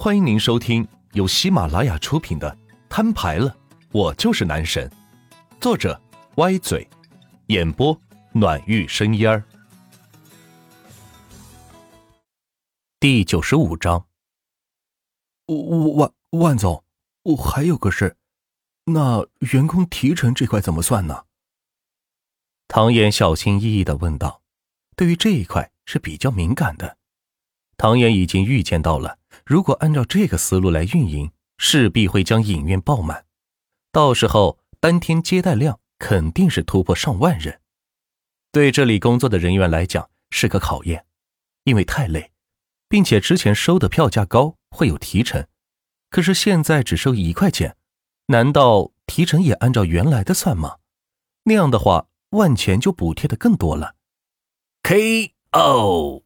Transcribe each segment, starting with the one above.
欢迎您收听由喜马拉雅出品的《摊牌了，我就是男神》，作者歪嘴，演播暖玉生烟儿。第九十五章。万万总，我还有个事，那员工提成这块怎么算呢？唐岩小心翼翼的问道。对于这一块是比较敏感的，唐岩已经预见到了。如果按照这个思路来运营，势必会将影院爆满，到时候当天接待量肯定是突破上万人。对这里工作的人员来讲是个考验，因为太累，并且之前收的票价高，会有提成，可是现在只收一块钱，难道提成也按照原来的算吗？那样的话，万钱就补贴的更多了。K.O.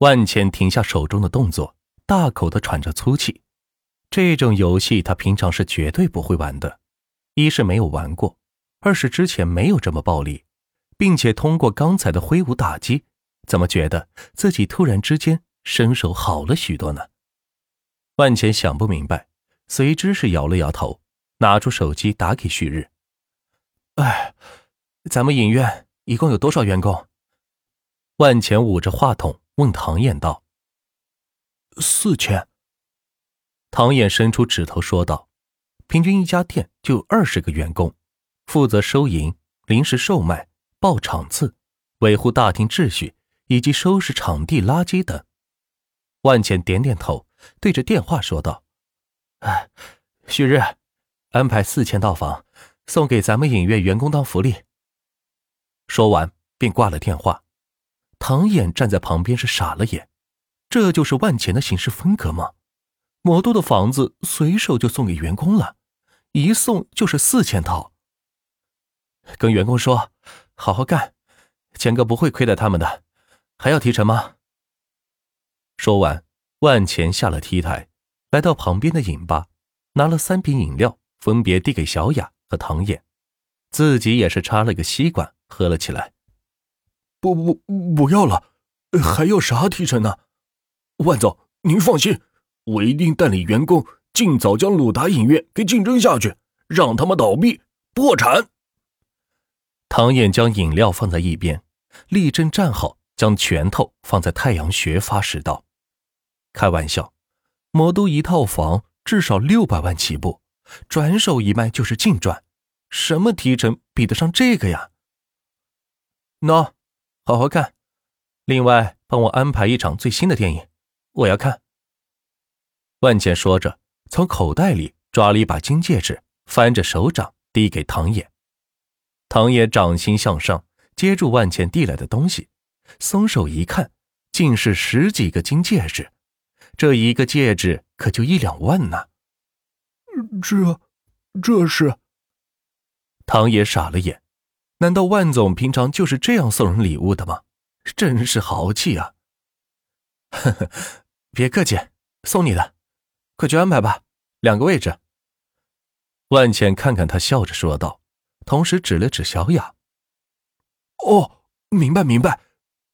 万钱停下手中的动作。大口的喘着粗气，这种游戏他平常是绝对不会玩的。一是没有玩过，二是之前没有这么暴力，并且通过刚才的挥舞打击，怎么觉得自己突然之间身手好了许多呢？万钱想不明白，随之是摇了摇头，拿出手机打给旭日：“哎，咱们影院一共有多少员工？”万钱捂着话筒问唐燕道。四千。唐燕伸出指头说道：“平均一家店就有二十个员工，负责收银、临时售卖、报场次、维护大厅秩序以及收拾场地垃圾等。”万茜点点头，对着电话说道：“哎，旭日，安排四千套房，送给咱们影院员工当福利。”说完便挂了电话。唐燕站在旁边是傻了眼。这就是万钱的行事风格吗？魔都的房子随手就送给员工了，一送就是四千套。跟员工说，好好干，钱哥不会亏待他们的。还要提成吗？说完，万钱下了 T 台，来到旁边的饮吧，拿了三瓶饮料，分别递给小雅和唐燕，自己也是插了个吸管喝了起来。不不不要了，还要啥提成呢？万总，您放心，我一定带领员工尽早将鲁达影院给竞争下去，让他们倒闭破产。唐燕将饮料放在一边，立正站好，将拳头放在太阳穴，发誓道：“开玩笑，魔都一套房至少六百万起步，转手一卖就是净赚，什么提成比得上这个呀？”喏，好好干，另外帮我安排一场最新的电影。我要看。万茜说着，从口袋里抓了一把金戒指，翻着手掌递给唐野。唐野掌心向上，接住万茜递来的东西，松手一看，竟是十几个金戒指。这一个戒指可就一两万呢。这，这是？唐野傻了眼，难道万总平常就是这样送人礼物的吗？真是豪气啊！呵呵。别客气，送你的，快去安排吧，两个位置。万茜看看他，笑着说道，同时指了指小雅。哦，明白明白，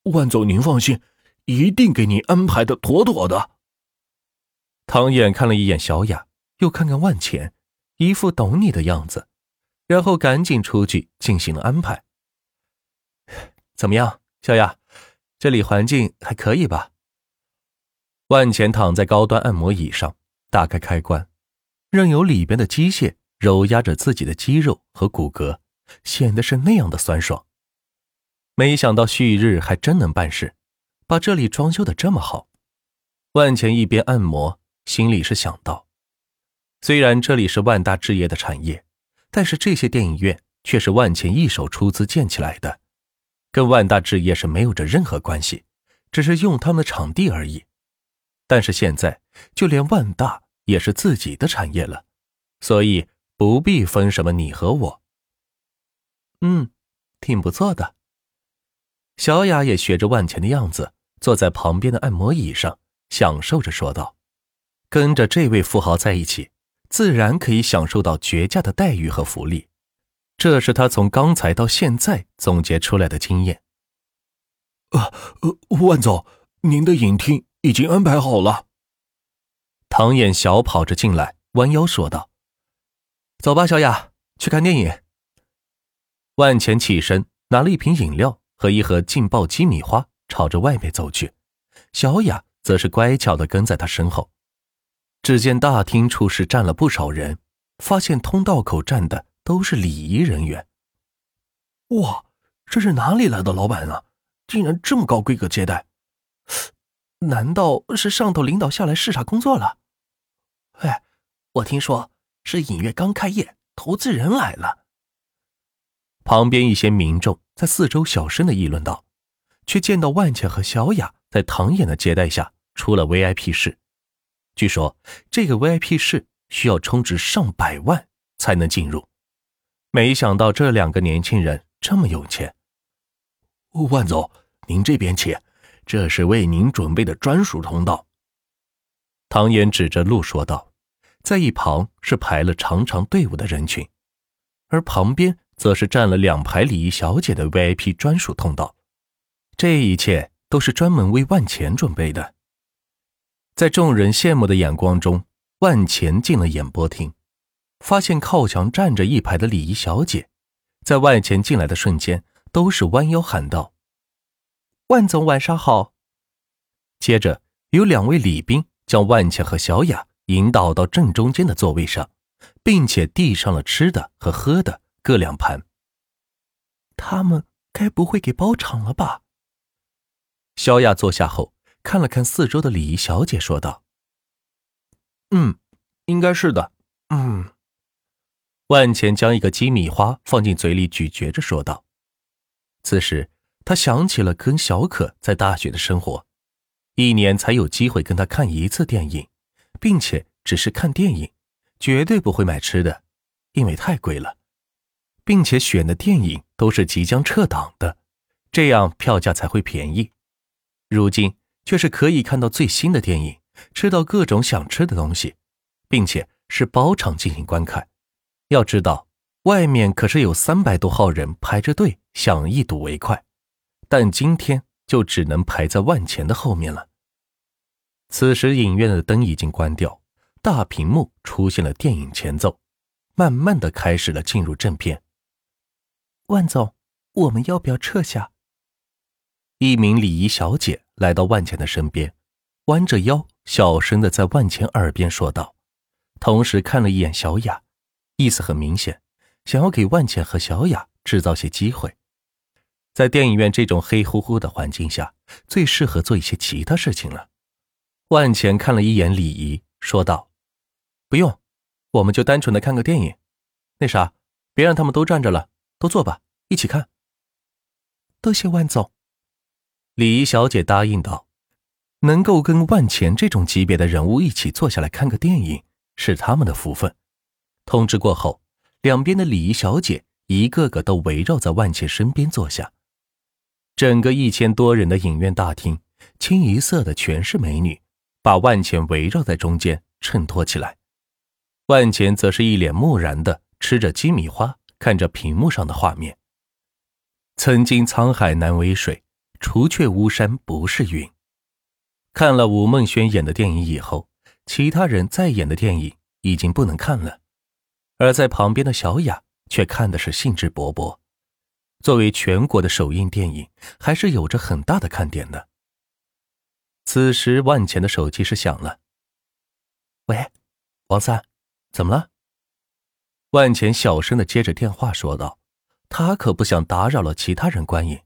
万总您放心，一定给您安排的妥妥的。唐燕看了一眼小雅，又看看万茜，一副懂你的样子，然后赶紧出去进行了安排。怎么样，小雅，这里环境还可以吧？万钱躺在高端按摩椅上，打开开关，任由里边的机械揉压着自己的肌肉和骨骼，显得是那样的酸爽。没想到旭日还真能办事，把这里装修的这么好。万钱一边按摩，心里是想到：虽然这里是万大置业的产业，但是这些电影院却是万钱一手出资建起来的，跟万大置业是没有着任何关系，只是用他们的场地而已。但是现在，就连万大也是自己的产业了，所以不必分什么你和我。嗯，挺不错的。小雅也学着万钱的样子，坐在旁边的按摩椅上，享受着说道：“跟着这位富豪在一起，自然可以享受到绝佳的待遇和福利。这是他从刚才到现在总结出来的经验。”啊，万总，您的影厅。已经安排好了。唐衍小跑着进来，弯腰说道：“走吧，小雅，去看电影。”万钱起身，拿了一瓶饮料和一盒劲爆鸡米花，朝着外面走去。小雅则是乖巧的跟在他身后。只见大厅处是站了不少人，发现通道口站的都是礼仪人员。哇，这是哪里来的老板啊？竟然这么高规格接待？难道是上头领导下来视察工作了？哎，我听说是影院刚开业，投资人来了。旁边一些民众在四周小声的议论道，却见到万茜和小雅在唐衍的接待下出了 VIP 室。据说这个 VIP 室需要充值上百万才能进入。没想到这两个年轻人这么有钱。万总，您这边请。这是为您准备的专属通道。唐岩指着路说道，在一旁是排了长长队伍的人群，而旁边则是站了两排礼仪小姐的 VIP 专属通道。这一切都是专门为万钱准备的。在众人羡慕的眼光中，万钱进了演播厅，发现靠墙站着一排的礼仪小姐，在万钱进来的瞬间，都是弯腰喊道。万总晚上好。接着，有两位礼宾将万茜和小雅引导到正中间的座位上，并且递上了吃的和喝的各两盘。他们该不会给包场了吧？小雅坐下后，看了看四周的礼仪小姐，说道：“嗯，应该是的。”嗯。万茜将一个鸡米花放进嘴里咀嚼着，说道：“此时。”他想起了跟小可在大学的生活，一年才有机会跟他看一次电影，并且只是看电影，绝对不会买吃的，因为太贵了，并且选的电影都是即将撤档的，这样票价才会便宜。如今却是可以看到最新的电影，吃到各种想吃的东西，并且是包场进行观看。要知道，外面可是有三百多号人排着队想一睹为快。但今天就只能排在万钱的后面了。此时影院的灯已经关掉，大屏幕出现了电影前奏，慢慢的开始了进入正片。万总，我们要不要撤下？一名礼仪小姐来到万钱的身边，弯着腰，小声的在万钱耳边说道，同时看了一眼小雅，意思很明显，想要给万钱和小雅制造些机会。在电影院这种黑乎乎的环境下，最适合做一些其他事情了。万钱看了一眼礼仪，说道：“不用，我们就单纯的看个电影。那啥，别让他们都站着了，都坐吧，一起看。”多谢万总。礼仪小姐答应道：“能够跟万钱这种级别的人物一起坐下来看个电影，是他们的福分。”通知过后，两边的礼仪小姐一个个都围绕在万钱身边坐下。整个一千多人的影院大厅，清一色的全是美女，把万钱围绕在中间衬托起来。万钱则是一脸木然的吃着鸡米花，看着屏幕上的画面。曾经沧海难为水，除却巫山不是云。看了吴梦轩演的电影以后，其他人再演的电影已经不能看了，而在旁边的小雅却看的是兴致勃勃。作为全国的首映电影，还是有着很大的看点的。此时，万钱的手机是响了。喂，王三，怎么了？万钱小声的接着电话说道：“他可不想打扰了其他人观影。”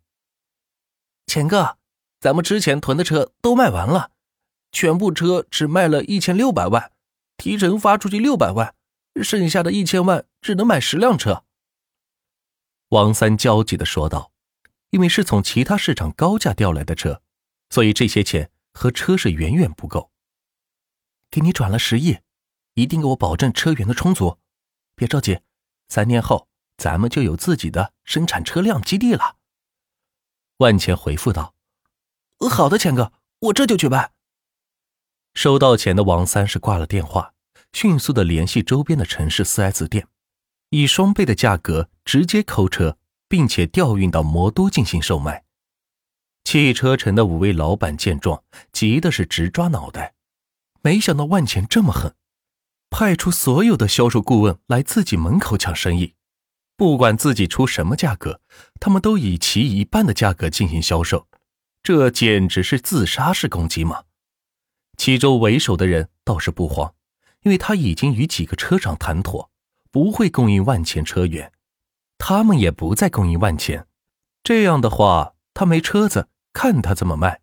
钱哥，咱们之前囤的车都卖完了，全部车只卖了一千六百万，提成发出去六百万，剩下的一千万只能买十辆车。王三焦急的说道：“因为是从其他市场高价调来的车，所以这些钱和车是远远不够。给你转了十亿，一定给我保证车源的充足。别着急，三年后咱们就有自己的生产车辆基地了。”万钱回复道：“好的，钱哥，我这就去办。”收到钱的王三是挂了电话，迅速的联系周边的城市四 S 店。以双倍的价格直接扣车，并且调运到魔都进行售卖。汽车城的五位老板见状，急的是直抓脑袋。没想到万钱这么狠，派出所有的销售顾问来自己门口抢生意，不管自己出什么价格，他们都以其一半的价格进行销售，这简直是自杀式攻击嘛！其中为首的人倒是不慌，因为他已经与几个车厂谈妥，不会供应万钱车源，他们也不再供应万钱。这样的话，他没车子，看他怎么卖。